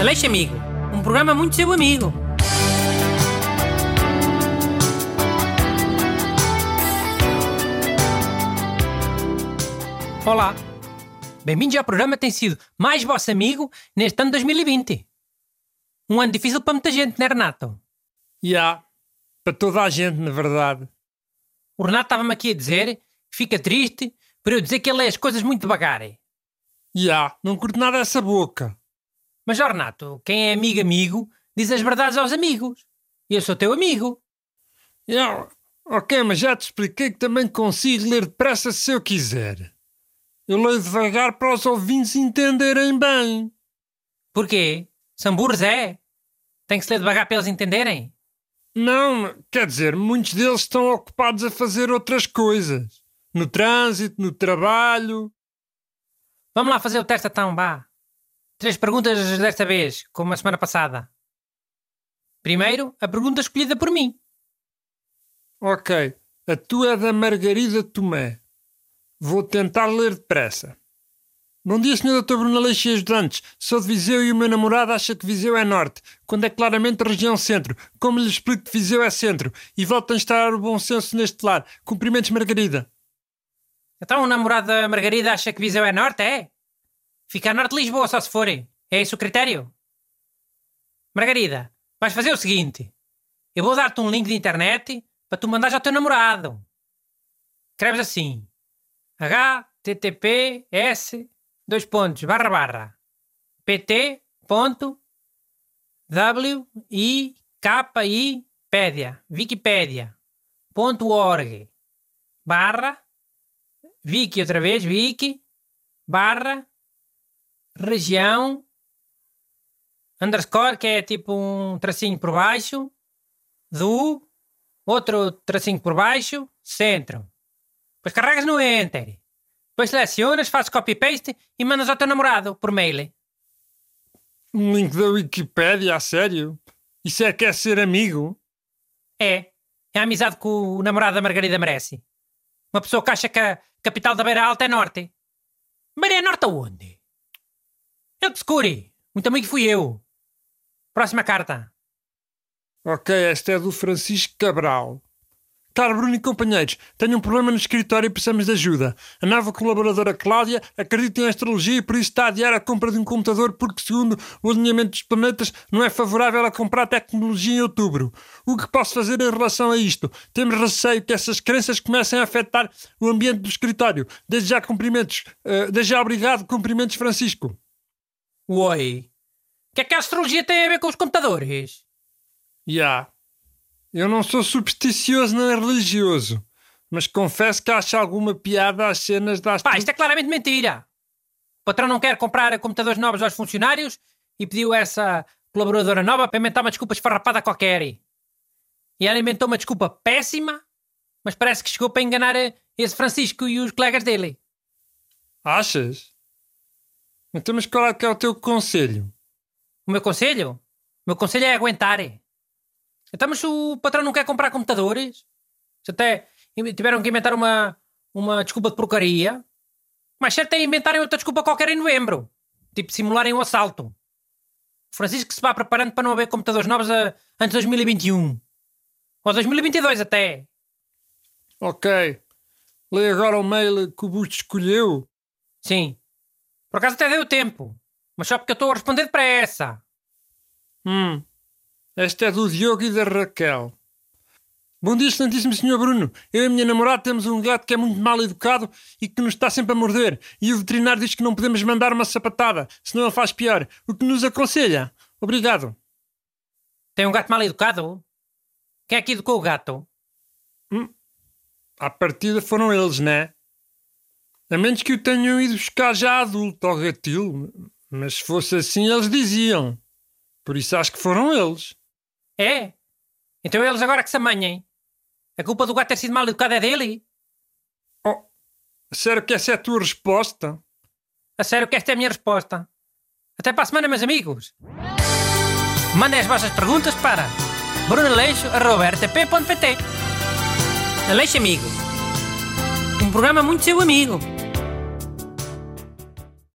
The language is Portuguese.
Aleixo Amigo, um programa muito seu amigo. Olá, bem-vindos ao programa que tem sido mais vosso amigo neste ano 2020. Um ano difícil para muita gente, não é, Renato? Já, yeah, para toda a gente, na verdade. O Renato estava-me aqui a dizer que fica triste por eu dizer que ele lê as coisas muito devagar. Já, yeah, não curto nada essa boca. Mas, ó Renato, quem é amigo amigo diz as verdades aos amigos. E eu sou teu amigo. Yeah, ok, mas já te expliquei que também consigo ler depressa se eu quiser. Eu leio devagar para os ouvintes entenderem bem. Porquê? São burros, é? Tem que se ler devagar para eles entenderem? Não, quer dizer, muitos deles estão ocupados a fazer outras coisas. No trânsito, no trabalho. Vamos lá fazer o teste então, vá. Três perguntas desta vez, como a semana passada. Primeiro, a pergunta escolhida por mim. Ok. A tua é da Margarida Tomé. Vou tentar ler depressa. Bom dia, Sr. Dr. Bruno Leixo e ajudantes. Sou de Viseu e o meu namorado acha que Viseu é norte, quando é claramente região centro. Como lhe explico que Viseu é centro? E volto a instalar o bom senso neste lar. Cumprimentos, Margarida. Então o namorado da Margarida acha que Viseu é norte, é? Fica a norte de Lisboa, só se forem. É esse o critério? Margarida, vais fazer o seguinte. Eu vou dar-te um link de internet para tu mandares ao teu namorado. Escreves assim. https dois pontos, barra barra, pt ponto w i k i pédia, wikipedia ponto org barra wiki outra vez, wiki barra região underscore, que é tipo um tracinho por baixo do outro tracinho por baixo, centro. Depois carregas no enter. Depois selecionas, fazes copy-paste e mandas ao teu namorado por mail. Um link da Wikipédia, a sério? Isso é que é ser amigo? É. É a amizade que o namorado da Margarida merece. Uma pessoa que acha que a capital da Beira Alta é norte. Beira é norte aonde? Eu secure. Muito amigo fui eu. Próxima carta. Ok, esta é do Francisco Cabral. Caro Bruno e companheiros, tenho um problema no escritório e precisamos de ajuda. A nova colaboradora Cláudia acredita em astrologia e por isso está a adiar a compra de um computador porque, segundo o alinhamento dos planetas, não é favorável a comprar tecnologia em outubro. O que posso fazer em relação a isto? Temos receio que essas crenças comecem a afetar o ambiente do escritório. Desde já cumprimentos. Uh, desde já obrigado, cumprimentos Francisco. Oi. O que é que a astrologia tem a ver com os computadores? Já. Yeah. Eu não sou supersticioso nem religioso, mas confesso que acho alguma piada às cenas da Pá, isto é claramente mentira. O patrão não quer comprar computadores novos aos funcionários e pediu essa colaboradora nova para inventar uma desculpa esfarrapada qualquer. E ela inventou uma desculpa péssima, mas parece que chegou para enganar esse Francisco e os colegas dele. Achas? Então, mas qual é que é o teu conselho? O meu conselho? O meu conselho é aguentar. Então, mas se o patrão não quer comprar computadores, se até tiveram que inventar uma, uma desculpa de porcaria, mas certo é inventarem outra desculpa qualquer em novembro. Tipo, simularem um assalto. O Francisco se vá preparando para não haver computadores novos a, antes de 2021. Ou 2022 até. Ok. Lê agora o mail que o Busto escolheu. Sim. Por acaso até deu tempo. Mas só porque eu estou a responder depressa. Hum. Esta é do Diogo e da Raquel. Bom dia, excelentíssimo Sr. Bruno. Eu e a minha namorada temos um gato que é muito mal educado e que nos está sempre a morder. E o veterinário diz que não podemos mandar uma sapatada, senão ele faz pior. O que nos aconselha? Obrigado. Tem um gato mal educado? Quem é que educou o gato? Hum, à partida foram eles, né? A menos que o tenham ido buscar já adulto ao gatil. Mas se fosse assim, eles diziam. Por isso acho que foram eles. É? Então eles agora que se amanhem. A culpa do gato ter sido mal educado é dele? Oh, sério que essa é a tua resposta? A sério que esta é a minha resposta. Até para a semana, meus amigos. Mandem as vossas perguntas para brunaleixo.rtp.pt Aleixo Amigo. Um programa muito seu amigo.